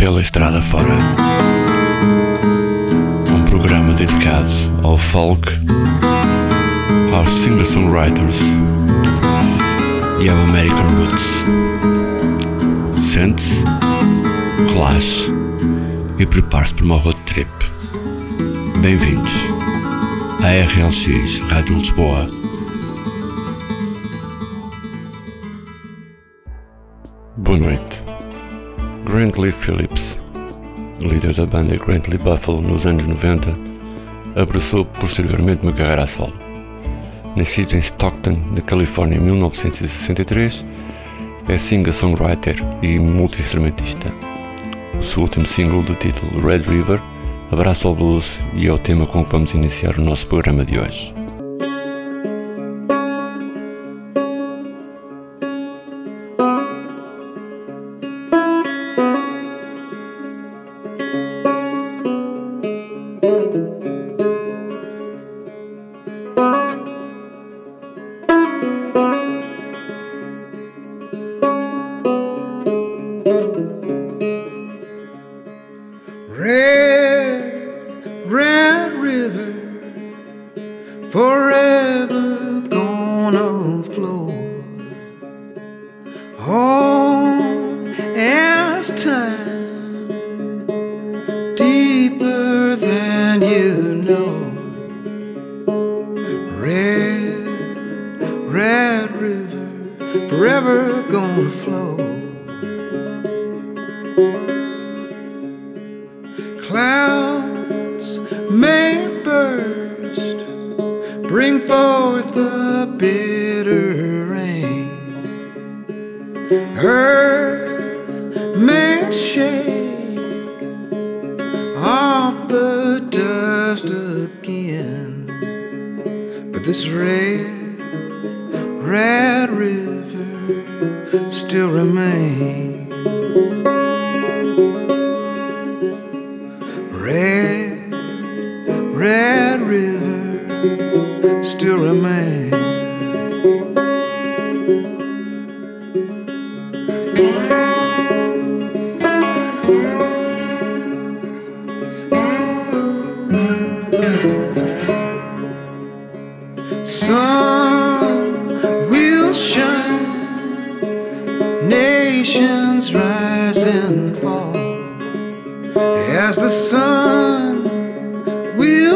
pela estrada fora. Um programa dedicado ao folk, aos singer-songwriters e ao American Roots. Sente-se, relaxe e prepare-se para uma road trip. Bem-vindos à RLX Rádio Lisboa. Boa noite. Grantley Phillips, líder da banda Grantley Buffalo nos anos 90, abraçou posteriormente uma carreira a solo. Nascido em Stockton, na Califórnia em 1963, é singer-songwriter e multi-instrumentista. O seu último single do título Red River abraça o blues e é o tema com que vamos iniciar o nosso programa de hoje.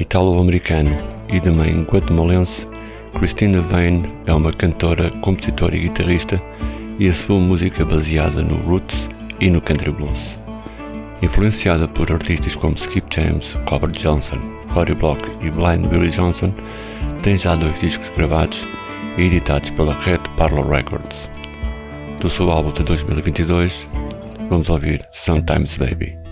italo-americano e de mãe guatemalense, Christina Vane é uma cantora, compositora e guitarrista e a sua música é baseada no roots e no country blues. Influenciada por artistas como Skip James, Robert Johnson, Rory Block e Blind Billy Johnson, tem já dois discos gravados e editados pela Red Parlor Records. Do seu álbum de 2022, vamos ouvir Sometimes Baby.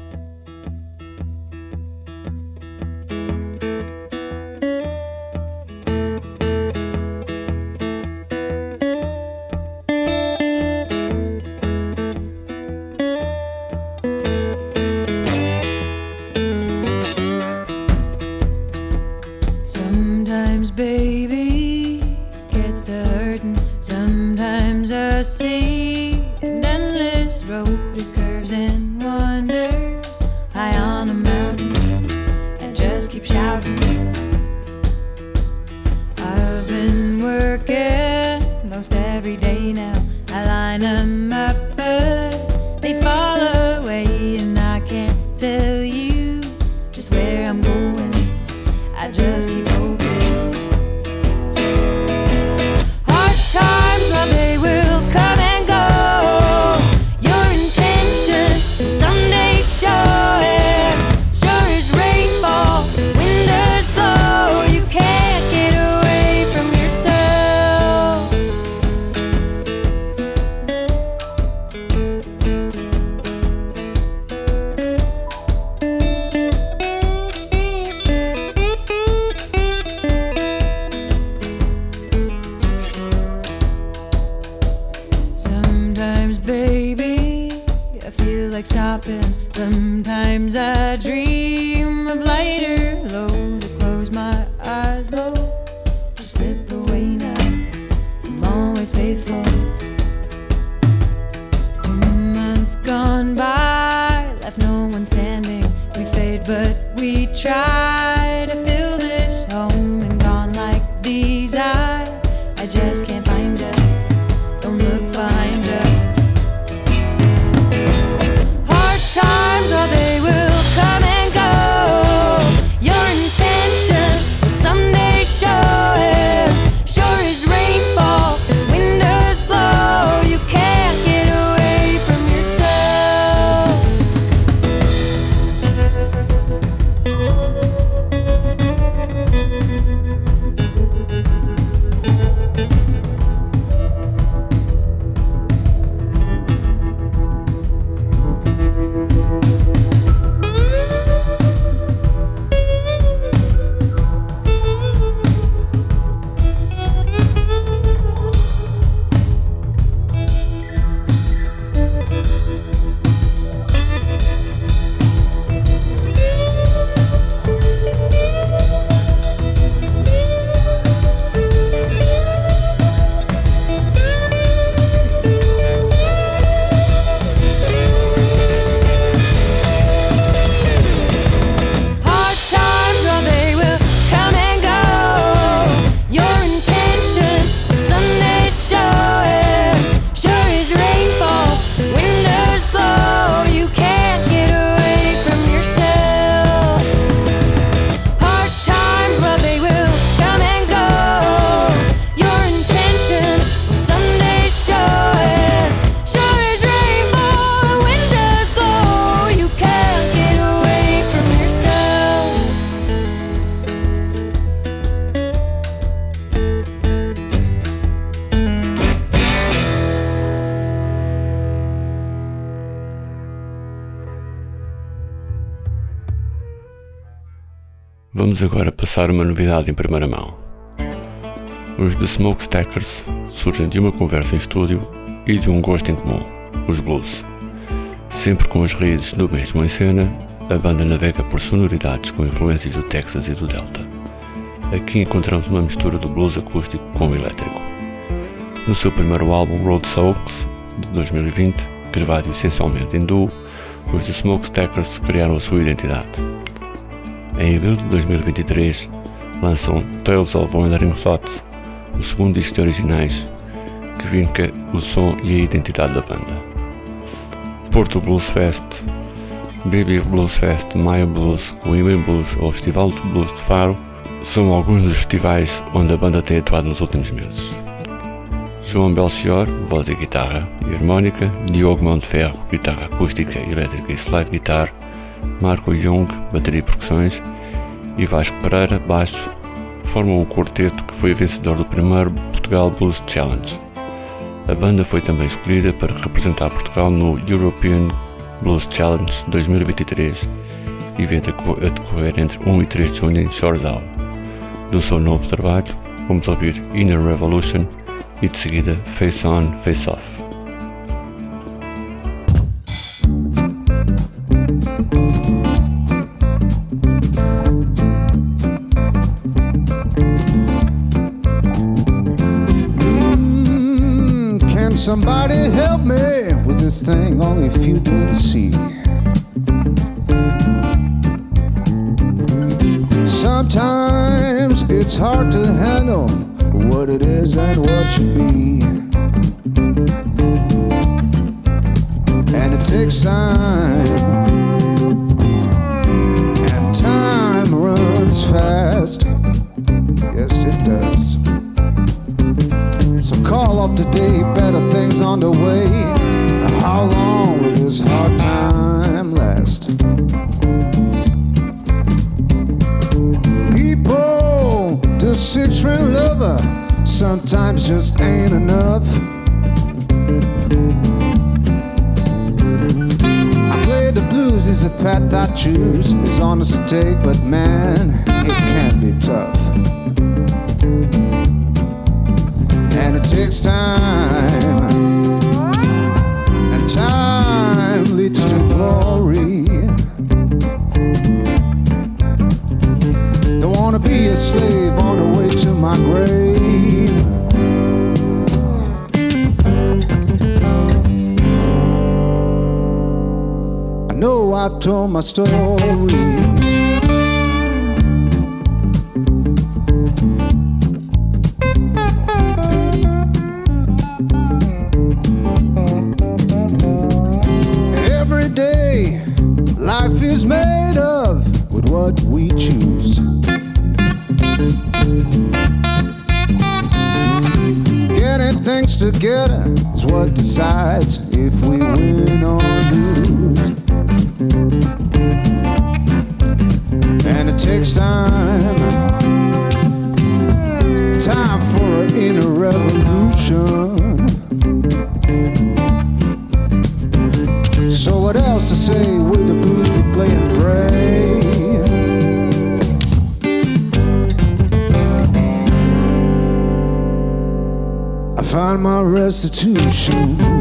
Vamos agora passar uma novidade em primeira mão. Os The Smokestackers surgem de uma conversa em estúdio e de um gosto em comum, os blues. Sempre com as raízes no mesmo em cena, a banda navega por sonoridades com influências do Texas e do Delta. Aqui encontramos uma mistura do blues acústico com o elétrico. No seu primeiro álbum Road Soaks, de 2020, gravado essencialmente em duo, os The Smokestackers criaram a sua identidade em abril de 2023, lançam Tales of Wandering Thoughts, o segundo disco de originais, que vinca o som e a identidade da banda. Porto Blues Fest, Baby Blues Fest, Maio Blues, Women Blues ou Festival de Blues de Faro são alguns dos festivais onde a banda tem atuado nos últimos meses. João Belchior, voz e guitarra e harmónica, Diogo Monteferro, guitarra acústica, elétrica e slide guitar, Marco Young, bateria e percussões, e Vasco Pereira, baixo, formam o quarteto que foi vencedor do primeiro Portugal Blues Challenge. A banda foi também escolhida para representar Portugal no European Blues Challenge 2023, evento a decorrer entre 1 e 3 de junho em Shoresau. Do seu novo trabalho, vamos ouvir Inner Revolution e de seguida Face On, Face Off. Somebody help me with this thing only if you can see? Sometimes it's hard to handle what it is and what you be. And it takes time, on the way. How long will this hard time last? People, the citrus lover, sometimes just ain't enough. I play the blues is the path I choose. It's honest to take, but man, it can be tough. and it takes time. Time leads to glory. Don't wanna be a slave on the way to my grave. I know I've told my story. What we choose. Getting things together is what decides if we win or lose. And it takes time, time my restitution.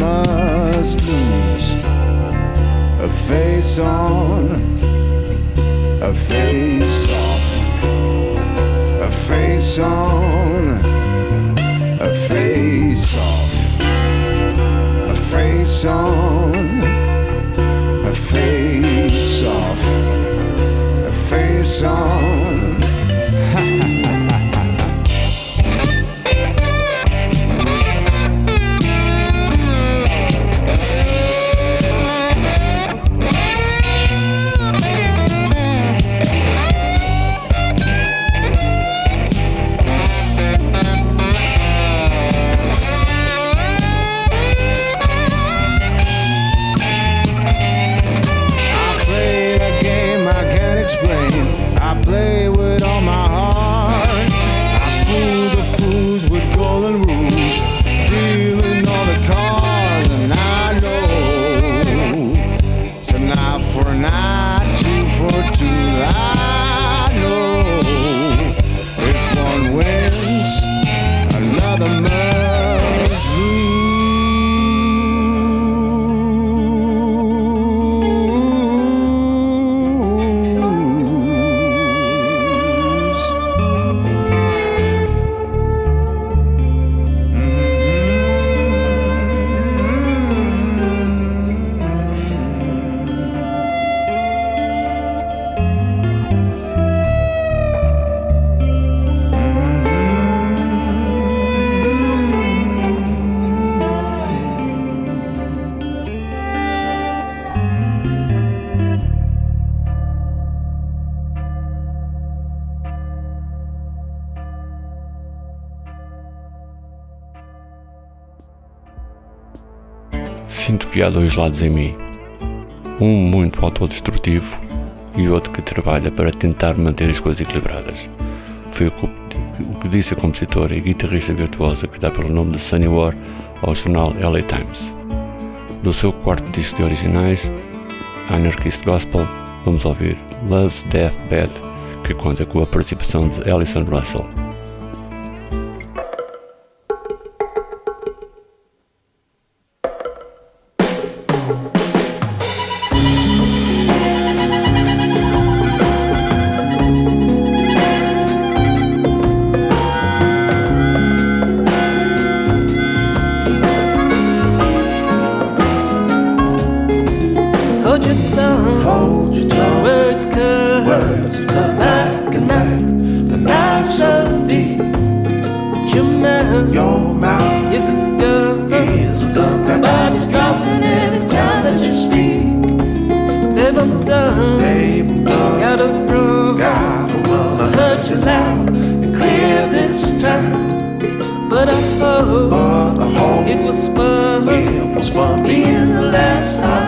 must lose a face on, a face off, a face on. Que há dois lados em mim. Um muito autodestrutivo e outro que trabalha para tentar manter as coisas equilibradas. Foi o que disse a compositora e guitarrista virtuosa que dá pelo nome de Sunny War ao jornal LA Times. Do seu quarto disco de originais, Anarchist Gospel, vamos ouvir Love's Death Bed, que conta com a participação de Alison Russell. your mouth. It's a dove. It's a dove. That body's dropping every time that you speak. Babe, I'm done. Babe, I'm done. Gotta hurt you loud and clear this time. But I hope, but I hope it was fun. It was fun being the last time.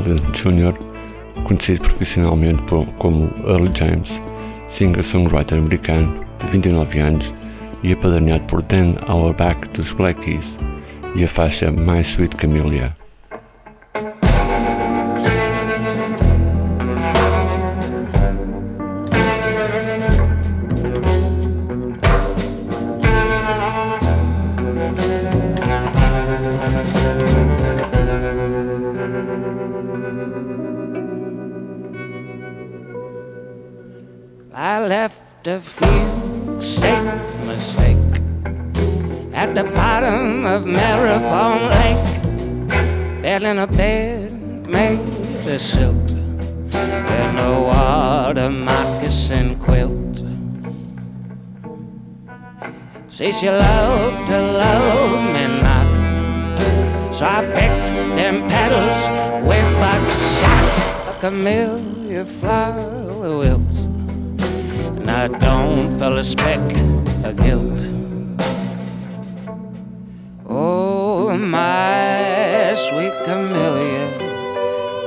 Mullins Jr., conhecido profissionalmente como Early James, singer-songwriter americano de 29 anos e apadrinhado por Dan Auerbach dos Black Keys, e a faixa My Sweet Camellia. A few state mistake at the bottom of Maribon Lake. Bed in a bed made of silt and a water moccasin quilt. See, she loved to love me not. So I picked them petals with buckshot, a camellia flower wilts and I don't feel a speck of guilt. Oh, my sweet camellia,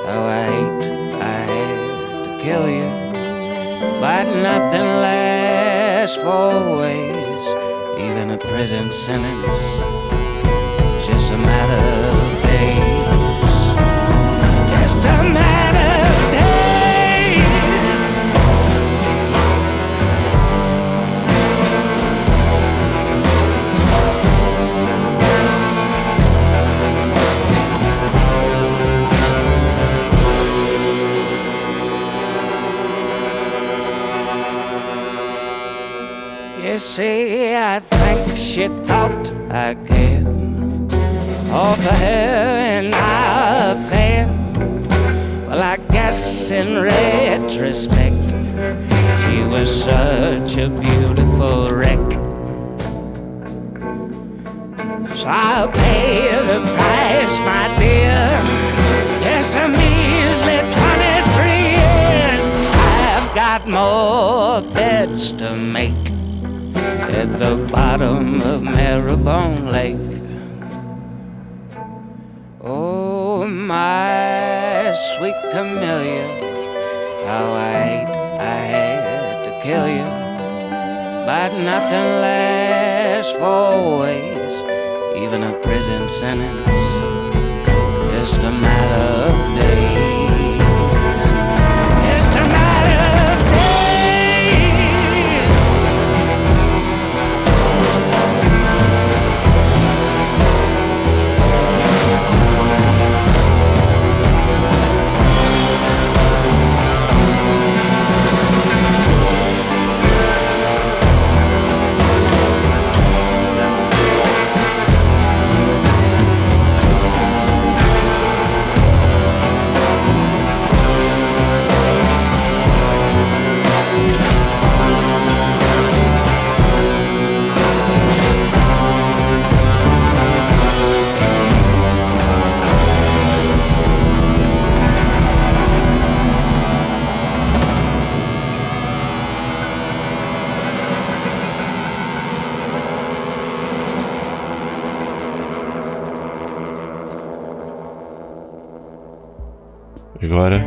how oh, I hate I had to kill you, but nothing lasts for always, even a prison sentence, just a matter of days, just a matter of. You see, I think she thought cared offer her an affair. Well, I guess in retrospect, she was such a beautiful wreck. So I'll pay the price, my dear. Just a measly 23 years. I've got more beds to make at the bottom of Maribon Lake. Oh, my sweet camellia, how I hate I had to kill you. But nothing lasts for always, even a prison sentence. Just a matter of agora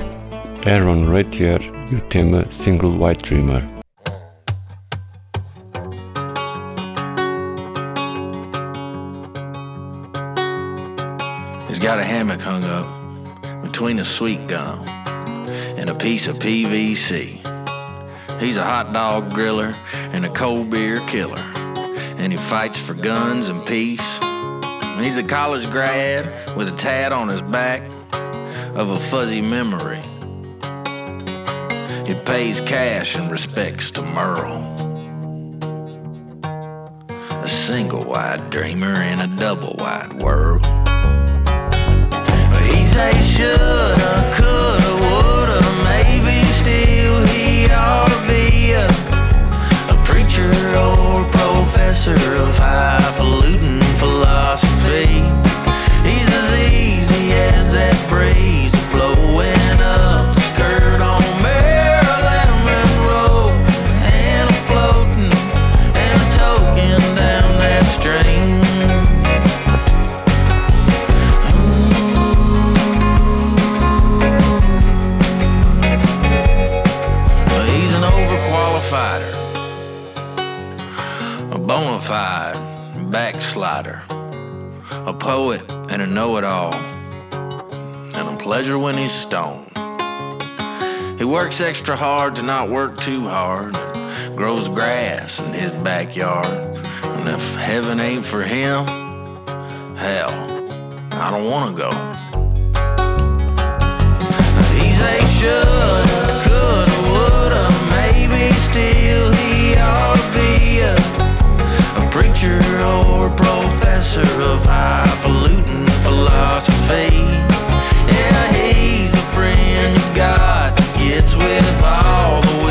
Aaron Raitiere e o tema Single Wide Dreamer. He's got a hammock hung up between a sweet gum and a piece of PVC. He's a hot dog griller and a cold beer killer, and he fights for guns and peace. He's a college grad with a tad on his back of a fuzzy memory. He pays cash and respects to Merle. A single wide dreamer in a double wide world. He say shoulda, coulda, woulda, maybe still he ought to be a, a preacher or professor of highfalutin philosophy. He's as easy a poet and a know it all, pleasure when he's stoned. He works extra hard to not work too hard, and grows grass in his backyard. And if heaven ain't for him, hell, I don't wanna go. He's a shoulda, coulda, woulda, maybe still he ought to be a, a preacher or professor of highfalutin philosophy. Yeah, he's a friend you got. Gets with all the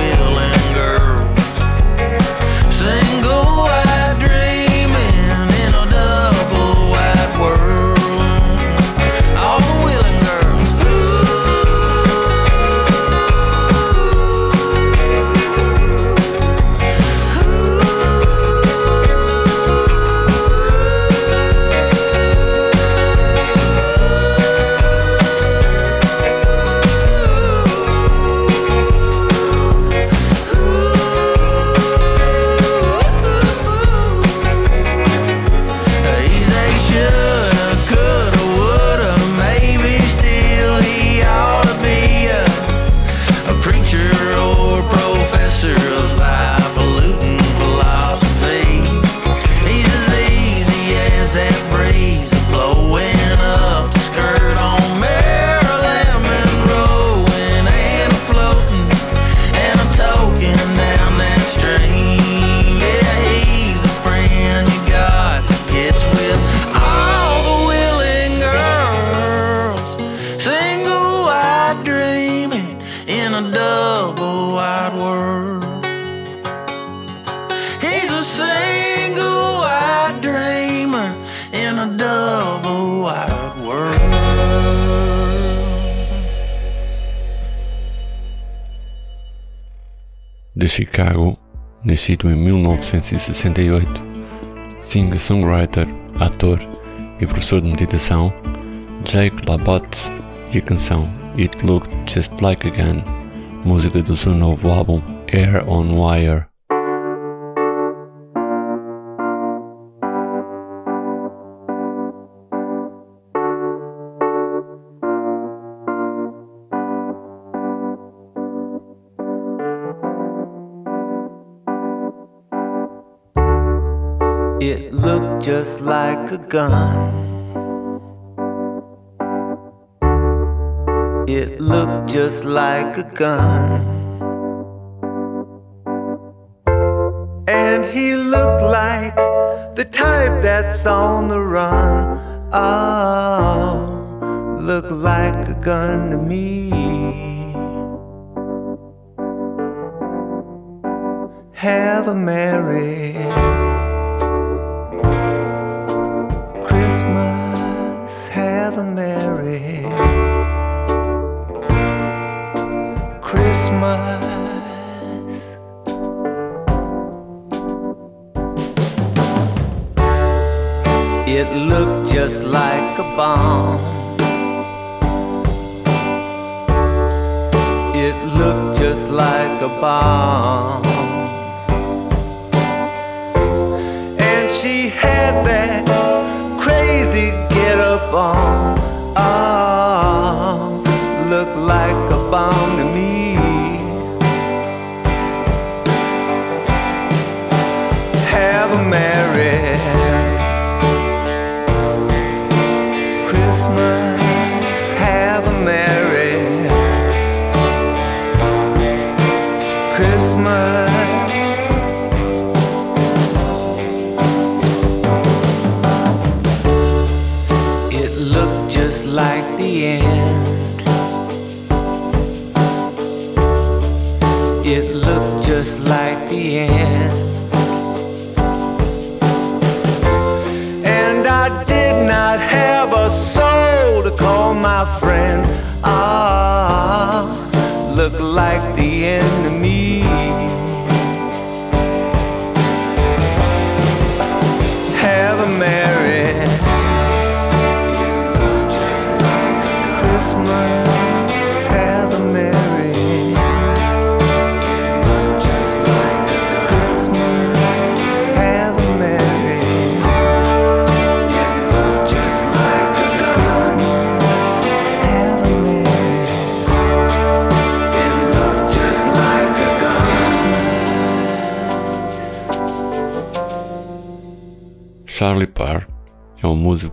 1968, singer-songwriter, ator e professor de meditação, Jake LaBotte e a canção It Looked Just Like Again, música do seu novo álbum Air on Wire. Just like a gun. It looked just like a gun.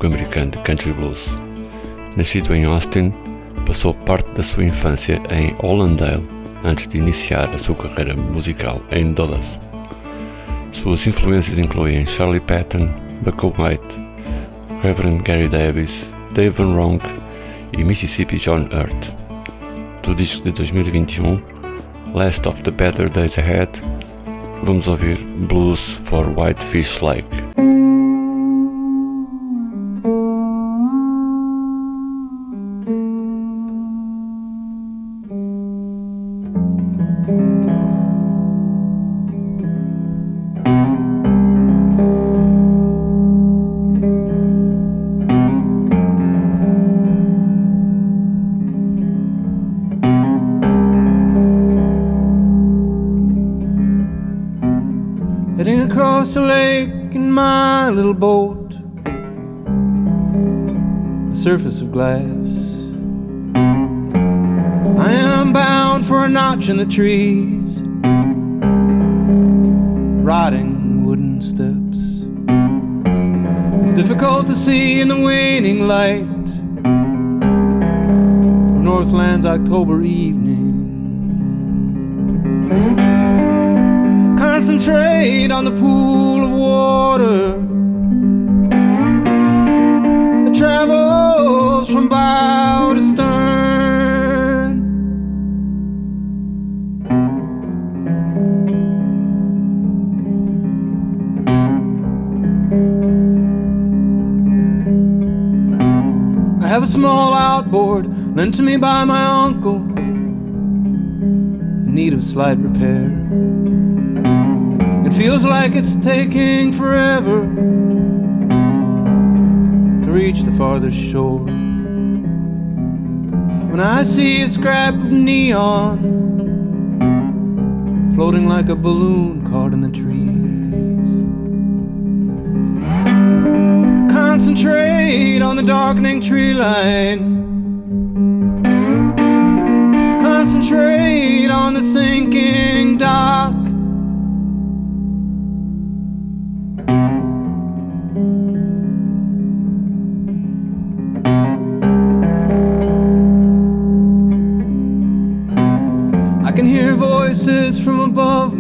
É um músico americano de country blues. Nascido em Austin, passou parte da sua infância em Hollandale antes de iniciar a sua carreira musical em Dallas. Suas influências incluem Charlie Patton, Buckle White, Reverend Gary Davis, Dave Van Ronk e Mississippi John Hurt. Do disco de 2021, Last of the Better Days Ahead, vamos ouvir Blues for White Fish Lake. Glass. I am bound for a notch in the trees, rotting wooden steps. It's difficult to see in the waning light Northland's October evening. From bow to stern. I have a small outboard lent to me by my uncle, in need of slight repair. It feels like it's taking forever to reach the farthest shore. When I see a scrap of neon floating like a balloon caught in the trees, concentrate on the darkening tree line. Concentrate on the sinking dock.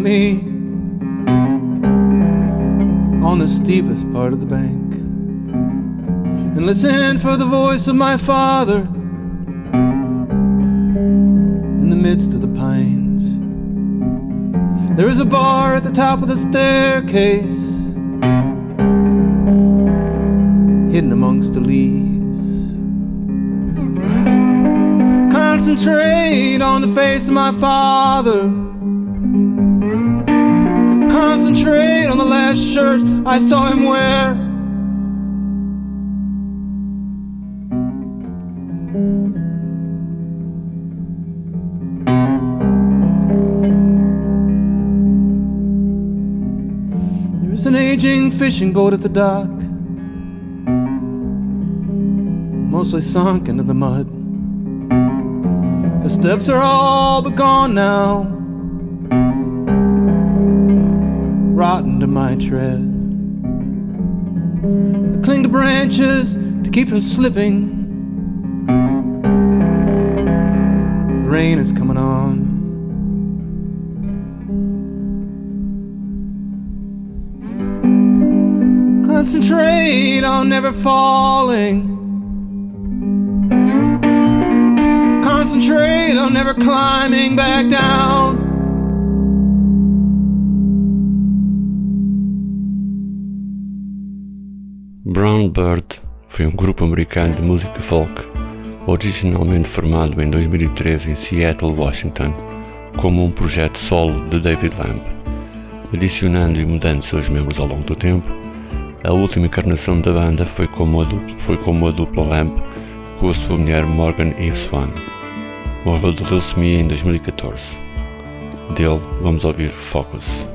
Me on the steepest part of the bank. And listen for the voice of my father in the midst of the pines. There is a bar at the top of the staircase, hidden amongst the leaves. Concentrate on the face of my father concentrate on the last shirt I saw him wear. There's an aging fishing boat at the dock, mostly sunk into the mud. The steps are all but gone now. rotten to my tread. I cling to branches to keep from slipping. The rain is coming on. Concentrate on never falling. Concentrate on never climbing back down. Brown Bird foi um grupo americano de música folk, originalmente formado em 2013 em Seattle, Washington, como um projeto solo de David Lamb. Adicionando e mudando seus membros ao longo do tempo, a última encarnação da banda foi como a, dupla, foi como a dupla Lamb com a sua mulher Morgan E. Swan. Morreu de leucemia em 2014. Dele vamos ouvir Focus.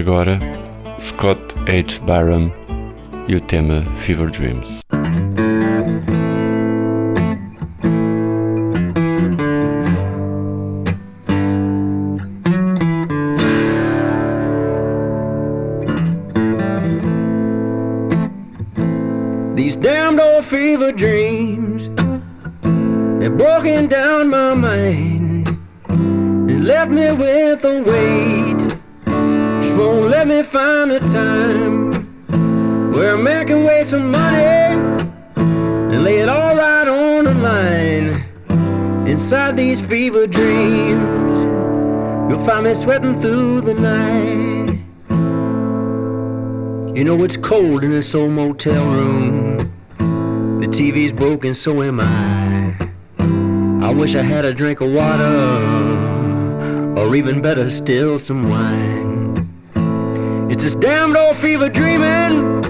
Agora, Scott H. Barham e o tema Fever Dreams. It's cold in this old motel room. The TV's broken, so am I. I wish I had a drink of water, or even better still, some wine. It's this damned old fever dreaming,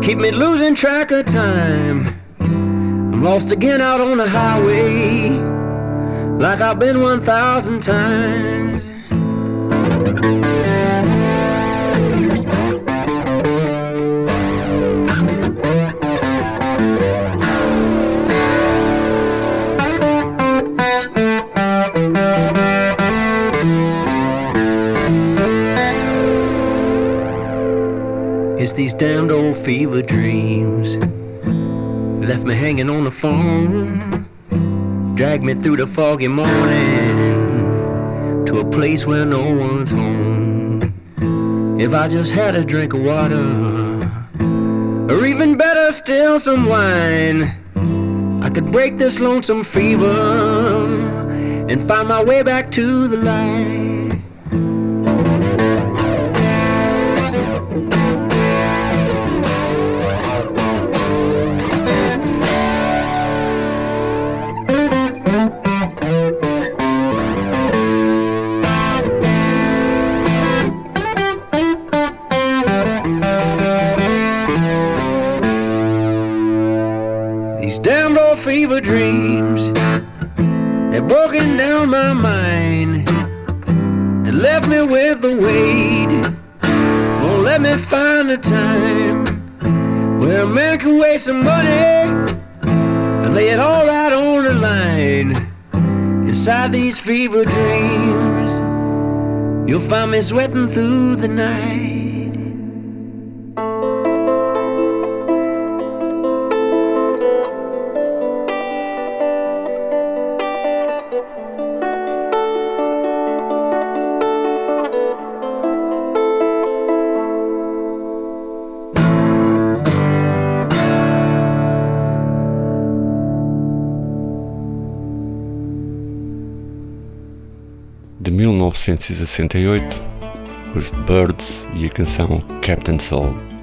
keep me losing track of time. I'm lost again out on the highway, like I've been 1,000 times. Damned old fever dreams left me hanging on the phone, dragged me through the foggy morning to a place where no one's home. If I just had a drink of water, or even better still, some wine, I could break this lonesome fever and find my way back to the light. Time where a man can waste some money and lay it all out on the line. Inside these fever dreams, you'll find me sweating through the night. 1968, os Birds e a canção Captain Soul.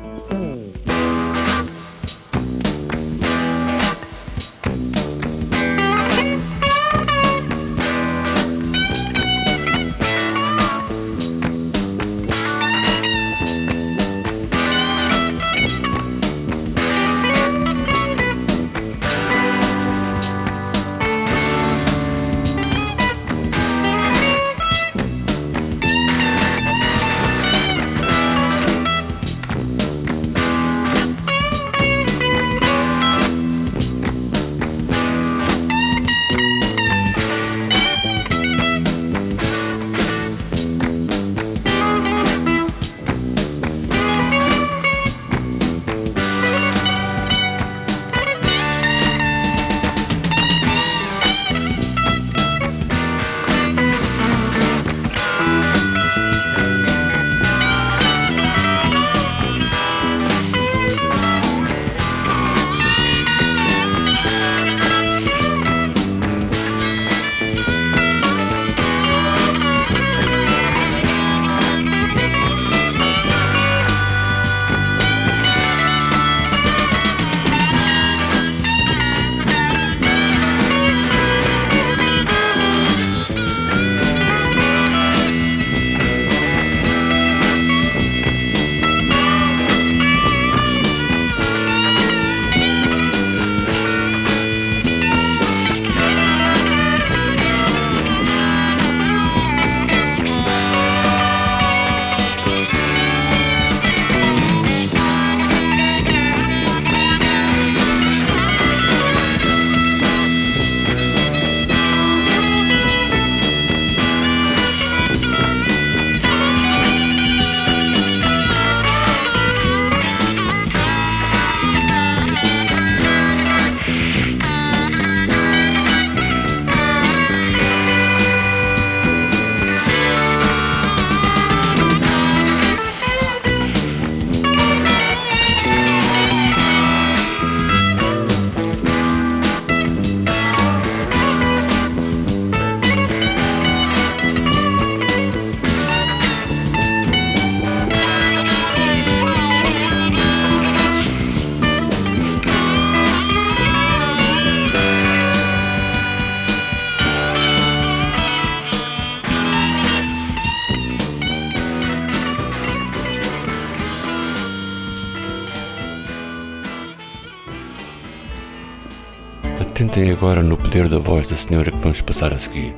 Agora no poder da voz da senhora que vamos passar a seguir.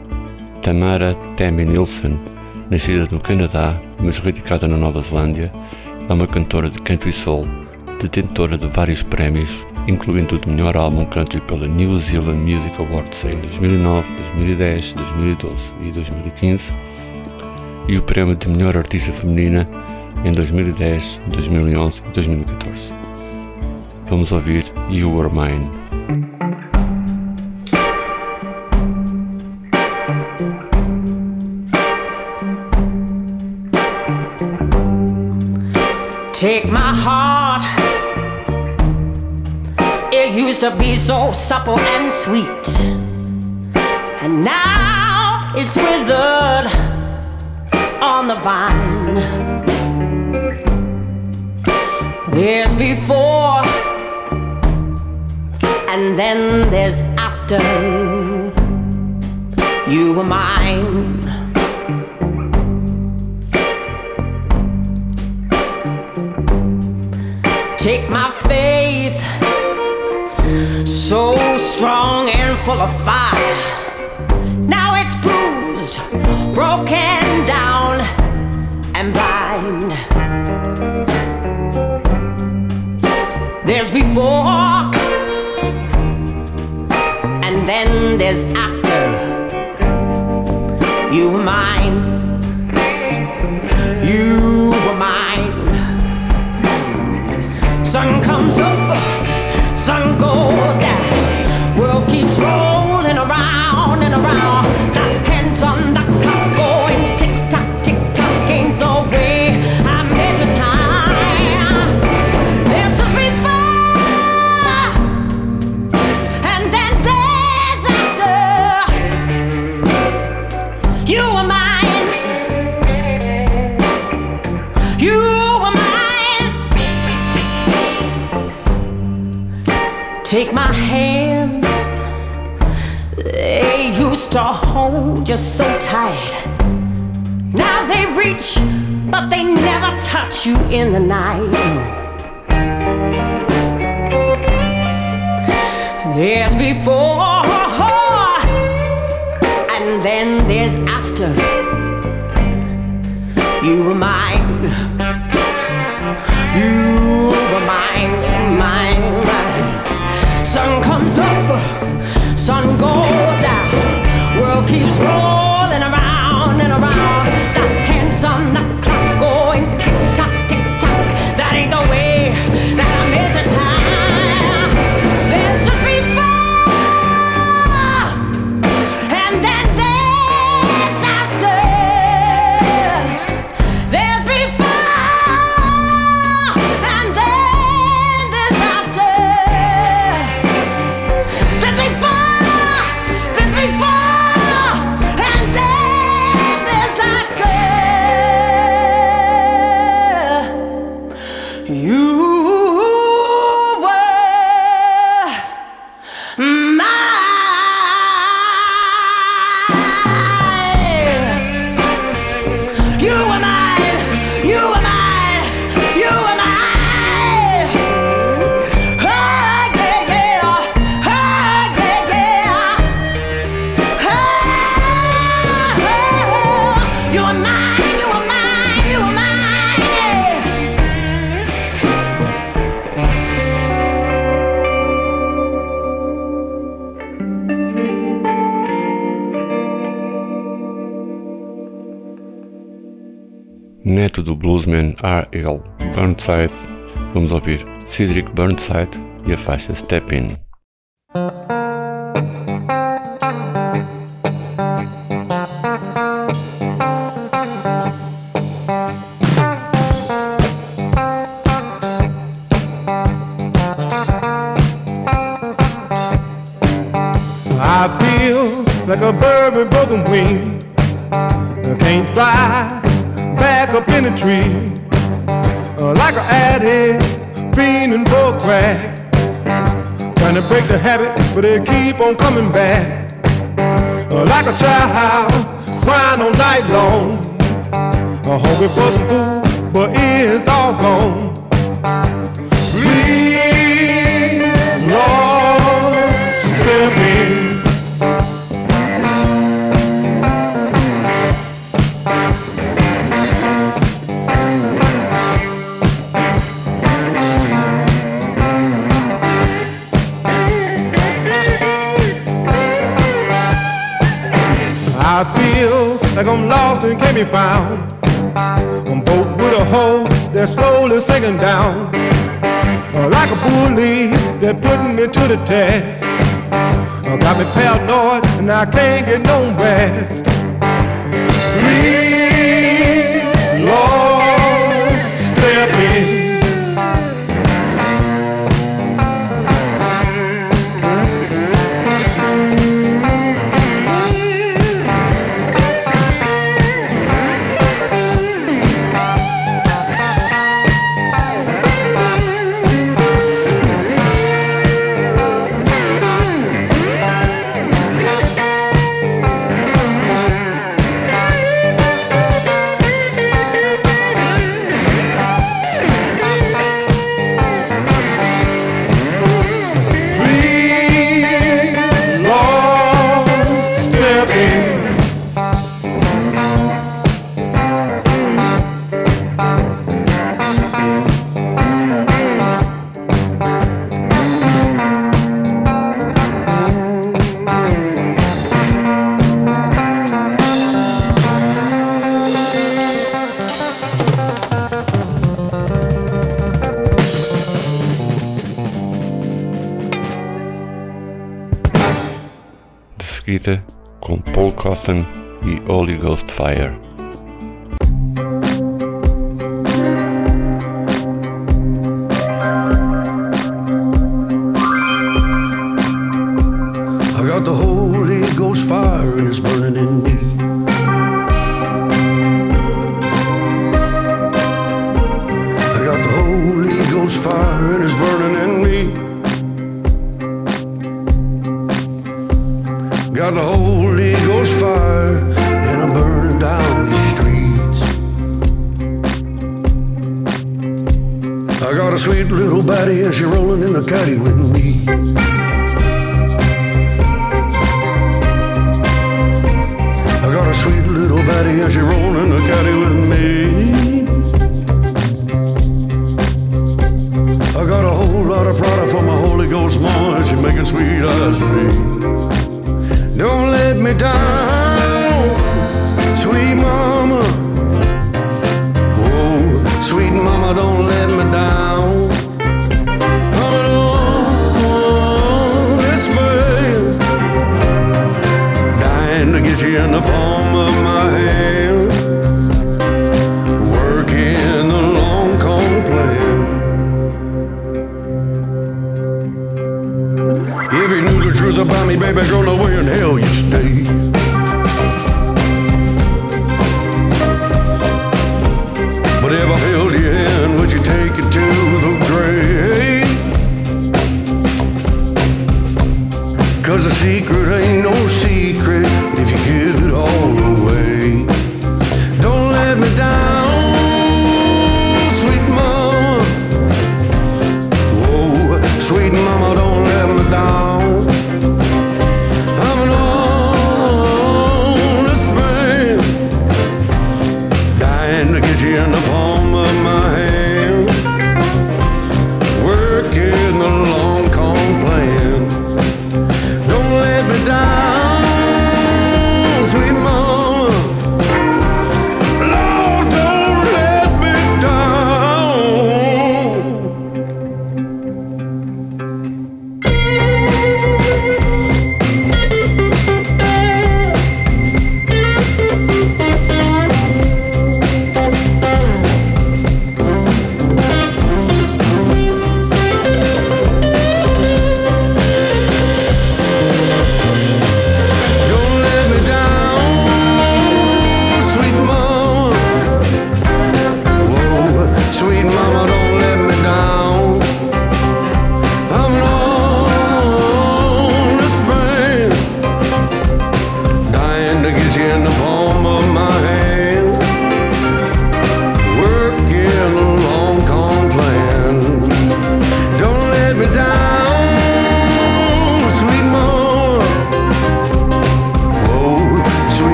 Tamara Tammy Nielsen, nascida no Canadá, mas radicada na Nova Zelândia, é uma cantora de country soul, detentora de vários prémios, incluindo o de melhor álbum country pela New Zealand Music Awards em 2009, 2010, 2012 e 2015, e o prémio de melhor artista feminina em 2010, 2011 e 2014. Vamos ouvir You Were Mine. Used to be so supple and sweet. And now it's withered on the vine. There's before, and then there's after. You were mine. Full of fire. Now it's bruised, broken down, and blind. There's before, and then there's after. You were mine. You were mine. Sun comes up, sun goes down. Keeps rolling around and around. The hands on the clock going tick tock, tick tock. Ain't the way I measure time. This is before, and then there's after. You were mine. You were mine. Take my hands. They used to hold you so tight. Now they reach, but they never touch you in the night. There's before, and then there's after. You were mine. You were mine, mine, mine. Sun comes up, sun goes down. World keeps rolling Burnside, vamos ouvir Cedric Burnside e a faixa Step In. Keep on coming back. Like a child, crying all night long. Hungry for some food, can be found. On boat with a hole, they're slowly sinking down. Like a bully they're putting me to the test. Got me paranoid, and I can't get no rest. Please. often the Holy Ghost fire.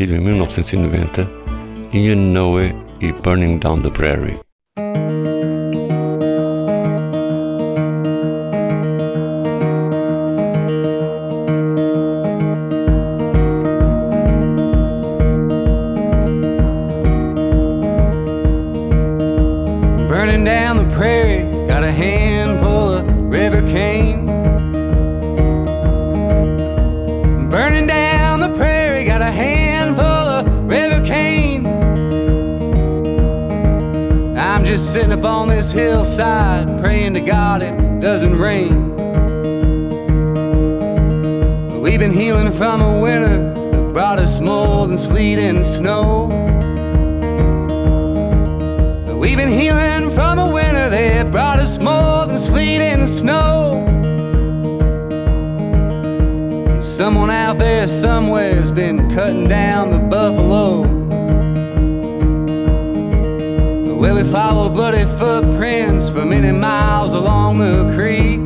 Em 1990, Ian Noe e Burning Down the Prairie. Sitting up on this hillside, praying to God it doesn't rain. We've been healing from a winter that brought us more than sleet and snow. We've been healing from a winter that brought us more than sleet and snow. Someone out there somewhere's been cutting down the buffalo. Where we followed bloody footprints for many miles along the creek.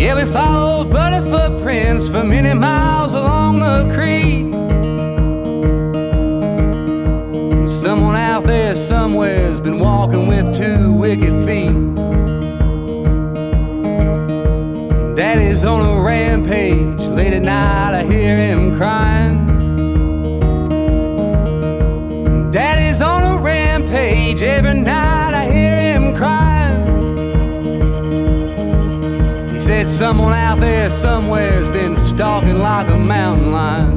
Yeah, we followed bloody footprints for many miles along the creek. Someone out there somewhere's been walking with two wicked feet. Daddy's on a rampage. Late at night, I hear him crying. Rampage. Every night, I hear him crying. He said, Someone out there somewhere's been stalking like a mountain lion.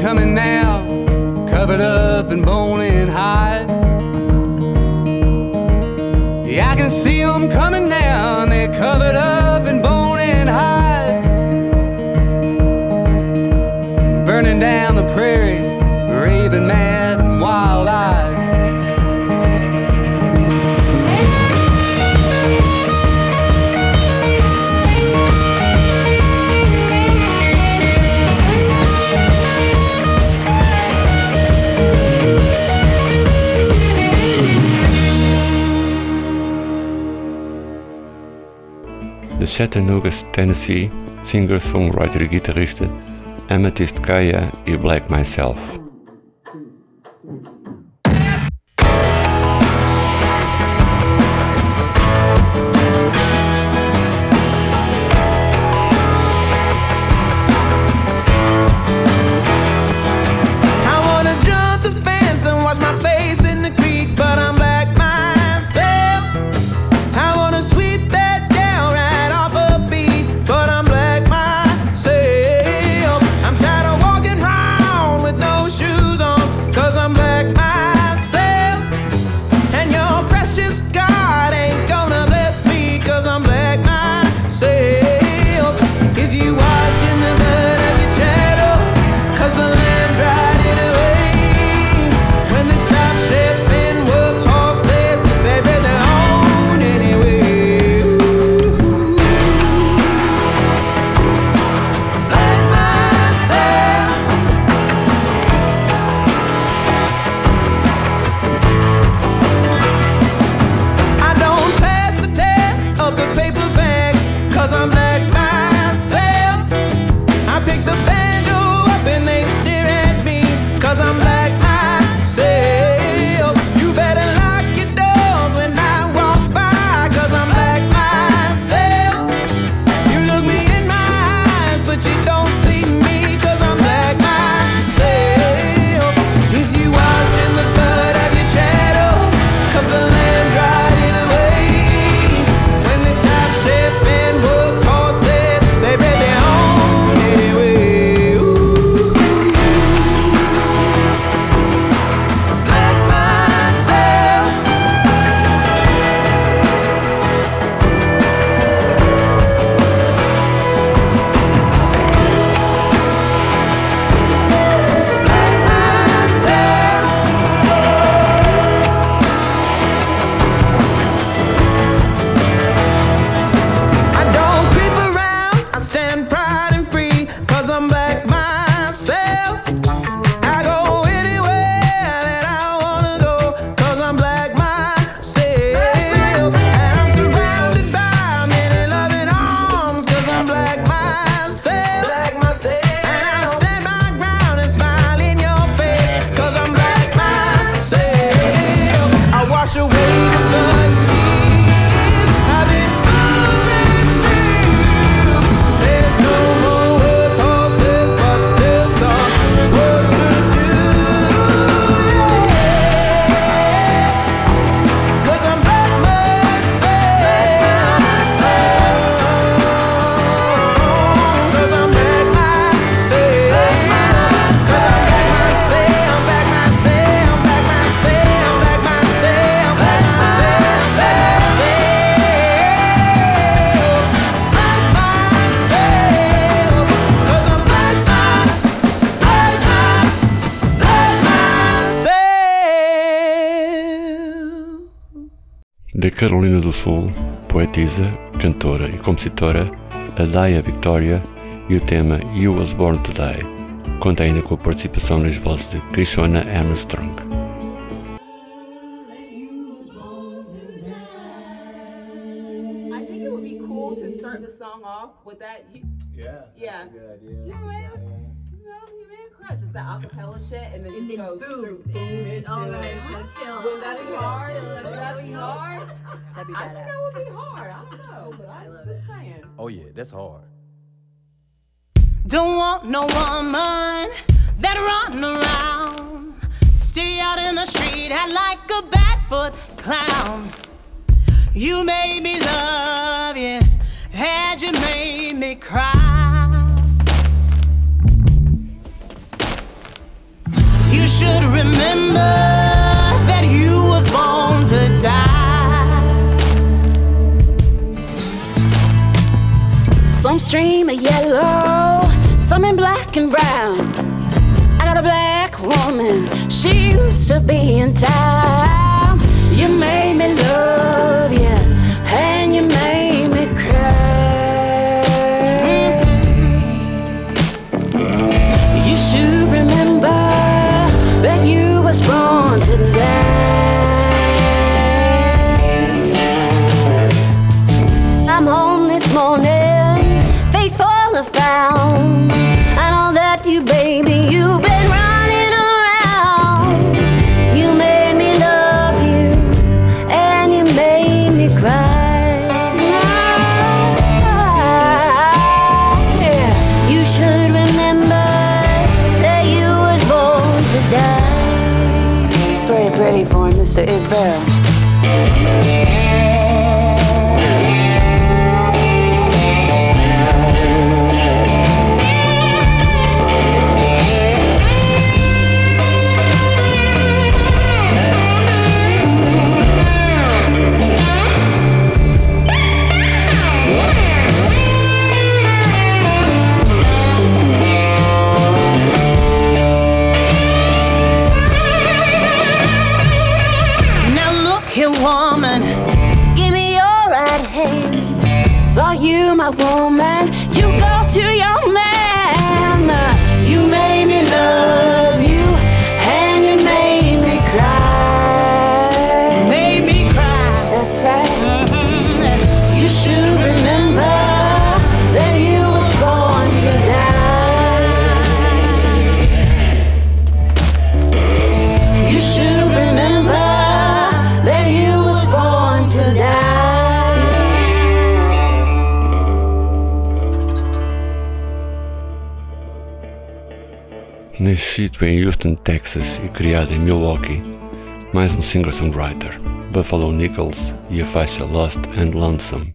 Coming now, covered up in bone de Chattanooga, Tennessee singer-songwriter-gitariste Amethyst Kaya You Black Myself. Carolina do Sul, poetisa, cantora e compositora Adia Victoria e o tema You Was Born to Die conta ainda com a participação nas vozes de Krishona Armstrong. I think it would be cool to start the song off with that. You, Yeah. yeah. Good idea. Yeah, man. You know, you man, crap. Just that acapella shit, and then just goes through boom into. Oh, nice. Now chill. That'd be I think that would be hard. I don't know, but I'm just saying. Oh yeah, that's hard. Don't want no woman that run around. Stay out in the street, act like a barefoot clown. You made me love you, and you made me cry. You should remember that you was born to die. Some stream of yellow, some in black and brown. I got a black woman, she used to be in town. You made me love e criado em Milwaukee, mais um singer-songwriter, Buffalo Nichols e a faixa Lost and Lonesome.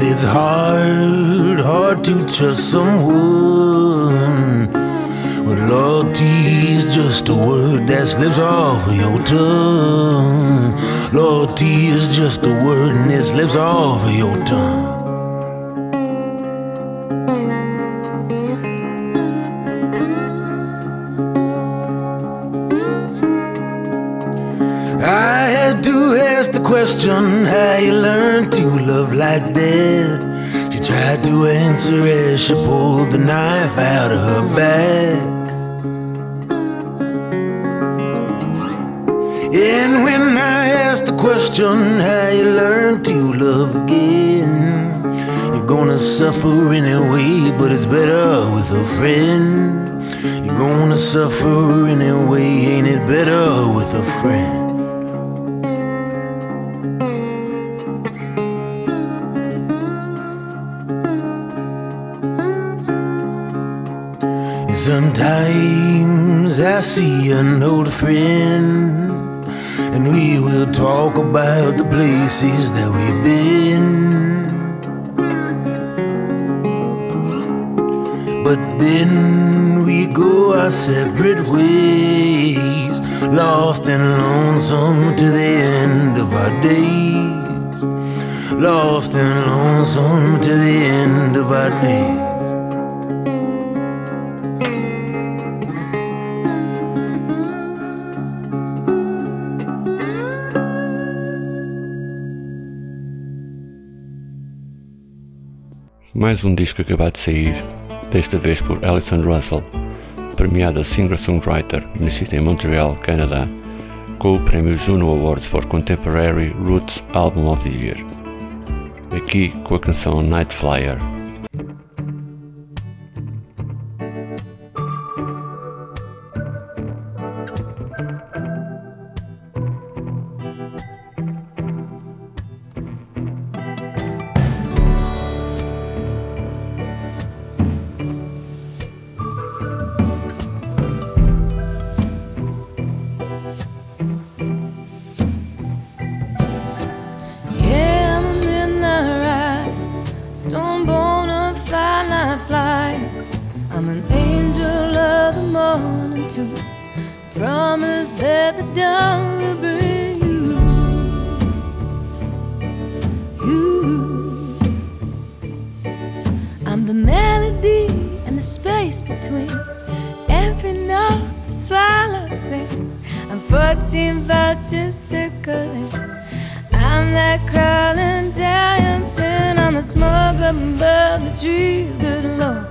Cause it's hard, hard to trust someone. But loyalty is just a word that slips off of your tongue. Loyalty is just a word and it slips off of your tongue. Question how you learned to love like that. She tried to answer as she pulled the knife out of her back. And when I asked the question how you learned to love again, you're gonna suffer anyway, but it's better with a friend. You're gonna suffer anyway, ain't it better with a friend? Sometimes I see an old friend, and we will talk about the places that we've been. But then we go our separate ways, lost and lonesome to the end of our days. Lost and lonesome to the end of our days. Mais um disco acabado de sair, desta vez por Alison Russell, premiada singer-songwriter nascida em Montreal, Canadá, com o prémio Juno Awards for Contemporary Roots Album of the Year. Aqui com a canção Night Flyer. 14 vultures circling. I'm that crawling down thin on the smoke up above the trees. Good Lord,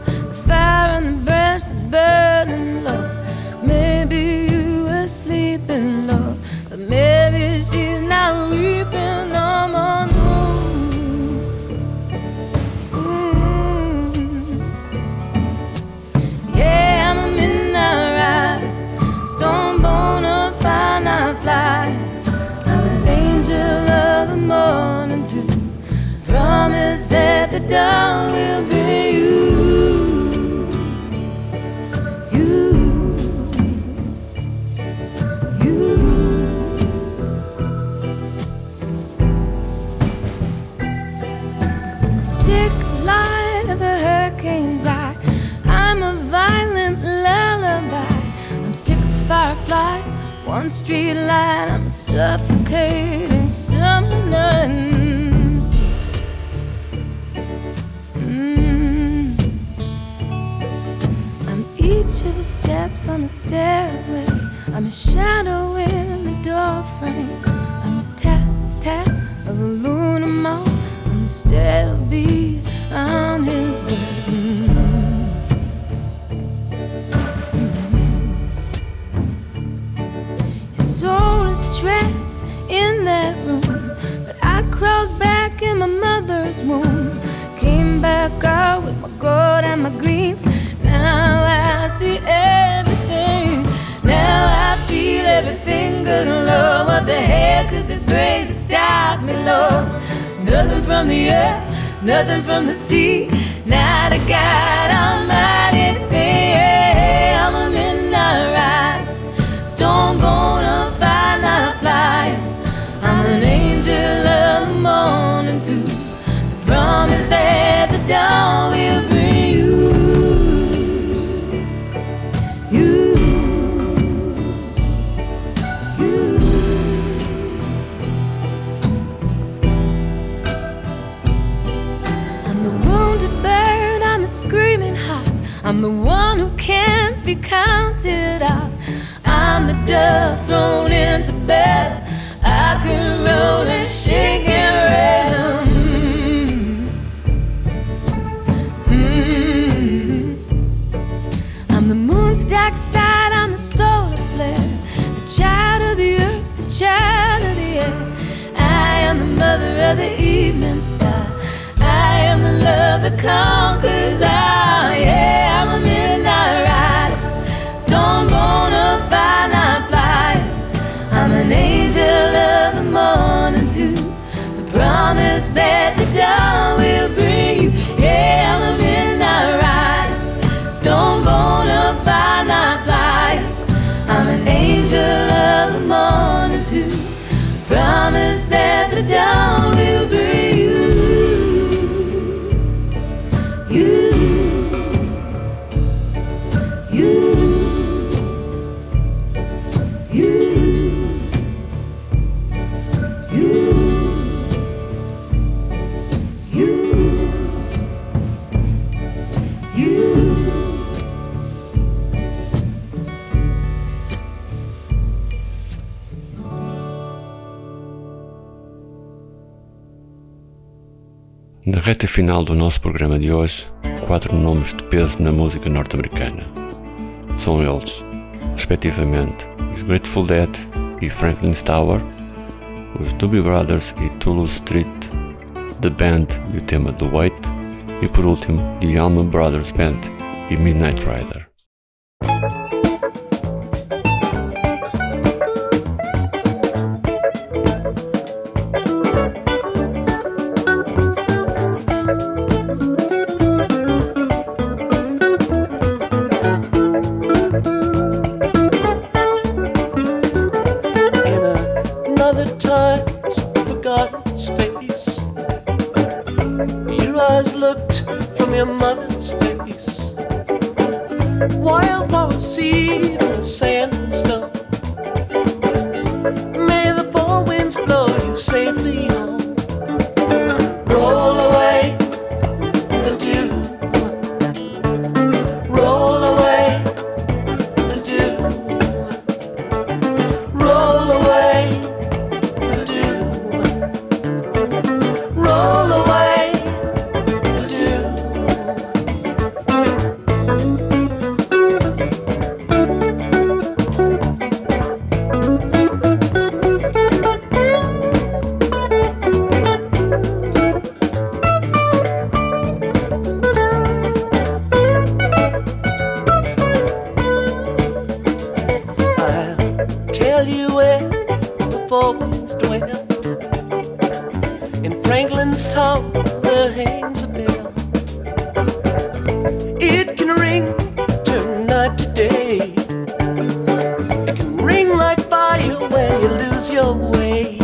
the dawn will bring you. You. You. frantic light of a hurricane's eye. I'm a violent lullaby. I'm six fireflies, one street light. I'm suffocating steps on the stairway. I'm a shadow in the doorframe. I'm the tap tap of a lunar moth on the stair beat on his bed. His soul is trapped in that room, but I crawled back in my mother's womb. Came back out from the earth, nothing from the sea. Not a God Almighty thing. I'm a midnight ride, stone bone on fire, not flying. I'm an angel of the morning too. The promise that the dawn will counted out. I'm the dove thrown into bed. I can roll and shake and rattle. Mm. I'm the moon's dark side, I'm the solar flare. The child of the earth, the child of the air. I am the mother of the evening star. I am the love that conquers Na reta final do nosso programa de hoje, quatro nomes de peso na música norte-americana. São eles, respectivamente, os Grateful Dead e Franklin's Tower, os Doobie Brothers e Toulouse Street, The Band e o tema The White, e por último, The Allman Brothers Band e Midnight Rider. Your way.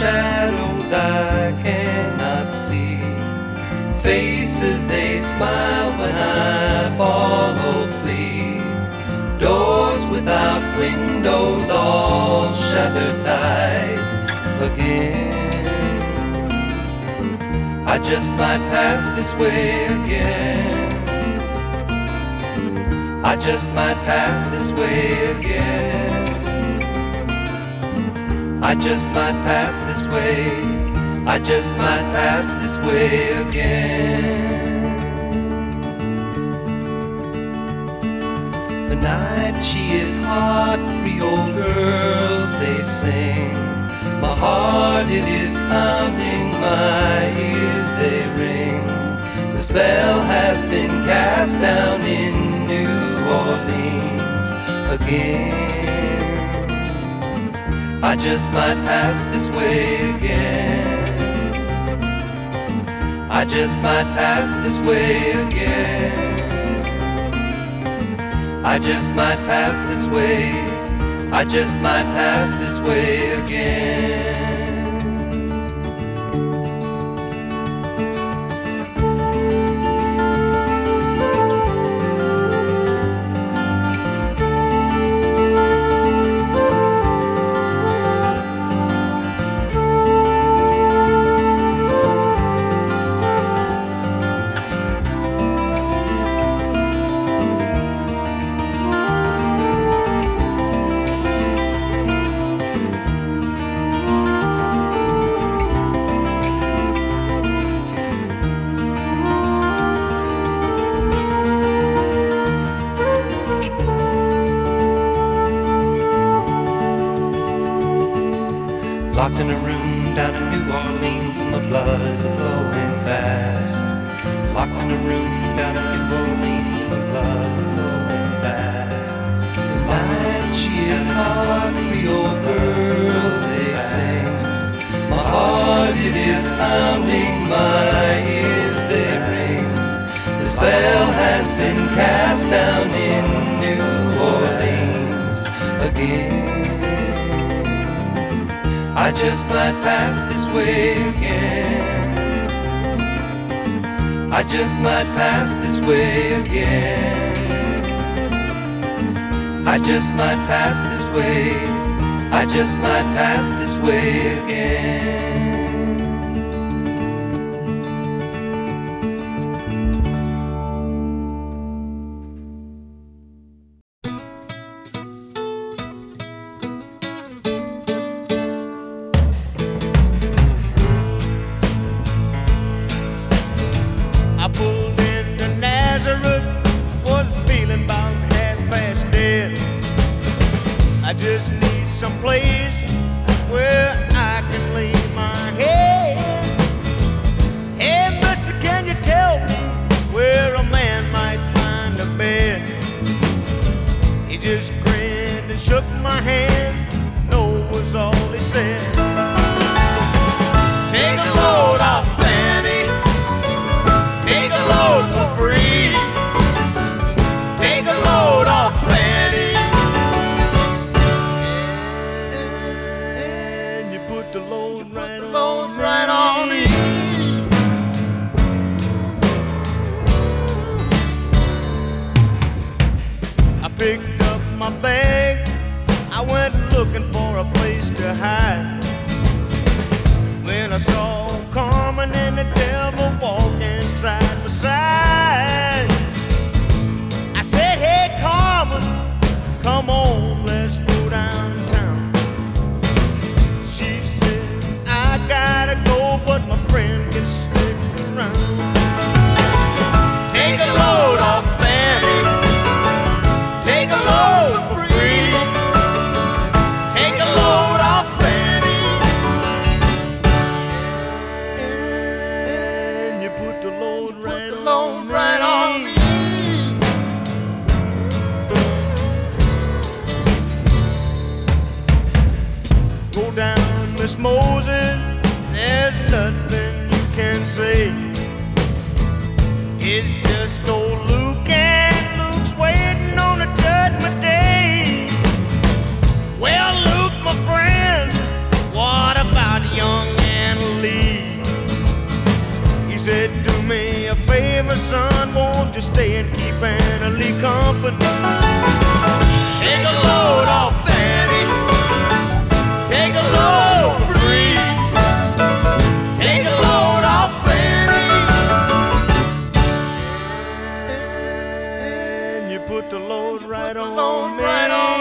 Shadows I cannot see. Faces they smile when I follow flee. Doors without windows all shattered tight again. I just might pass this way again. I just might pass this way again. I just might pass this way. I just might pass this way again. The night she is hot, Creole girls they sing. My heart it is pounding, my ears they ring. The spell has been cast down in New Orleans again. I just might pass this way again. I just might pass this way again. I just might pass this way. I just might pass this way again. I just might pass this way again. I just might pass this way again. I just might pass this way. I just might pass this way again. put the load right on me. Right on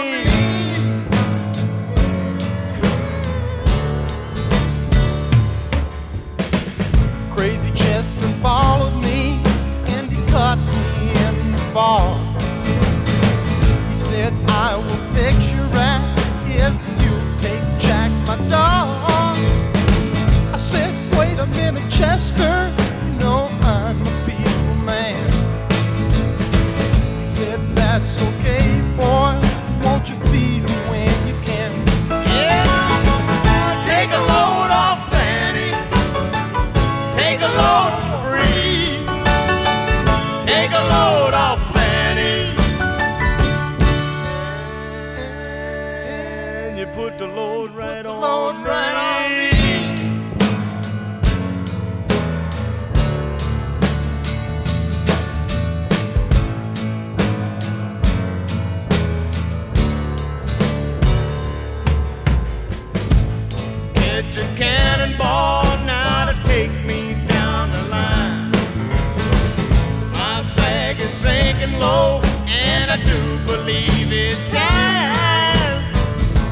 And I do believe it's time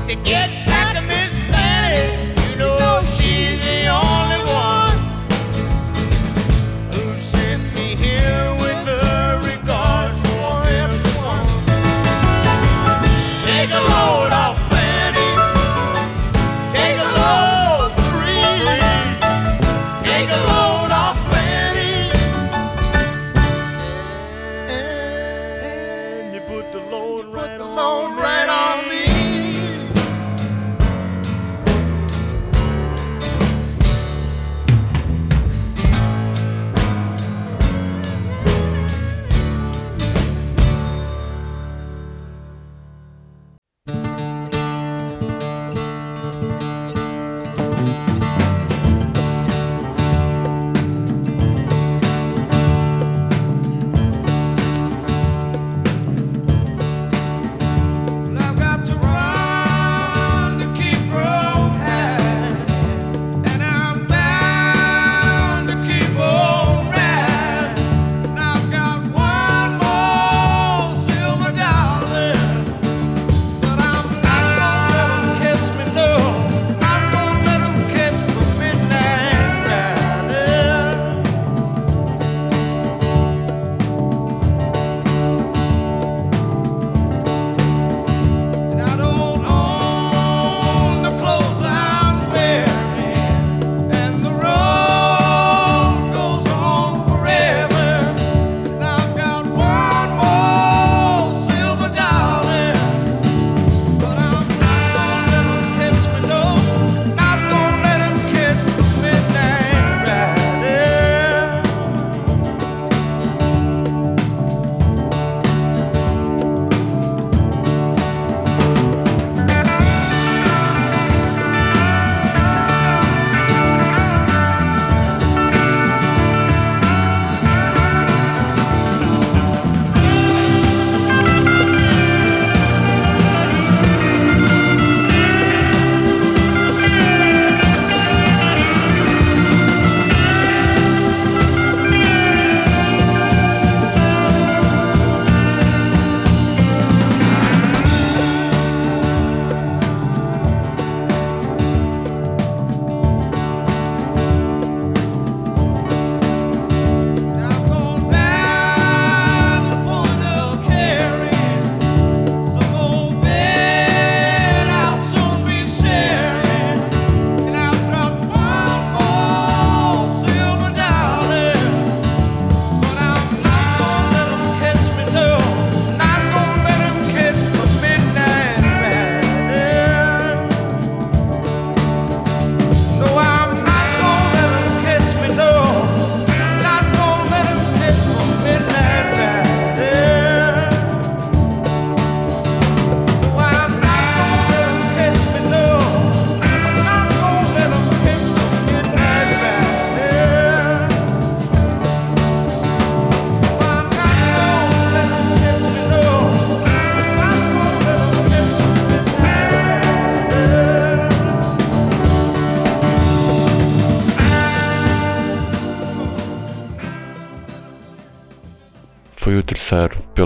to get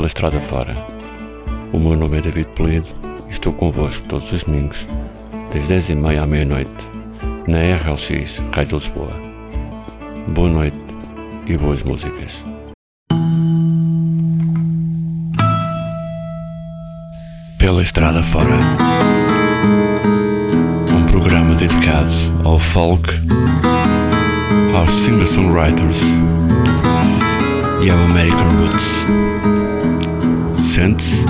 pela estrada fora. O meu nome é David Polido e estou convosco todos os domingos, das 10h30 à meia-noite, na RLX Rádio Lisboa. Boa noite e boas músicas. Pela estrada fora. Um programa dedicado ao folk, aos singer-songwriters e ao American Roots. Sente-se,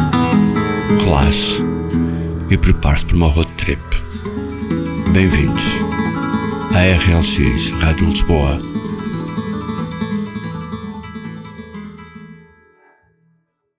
relaxe e prepare-se para uma road trip. Bem-vindos à RLX Rádio Lisboa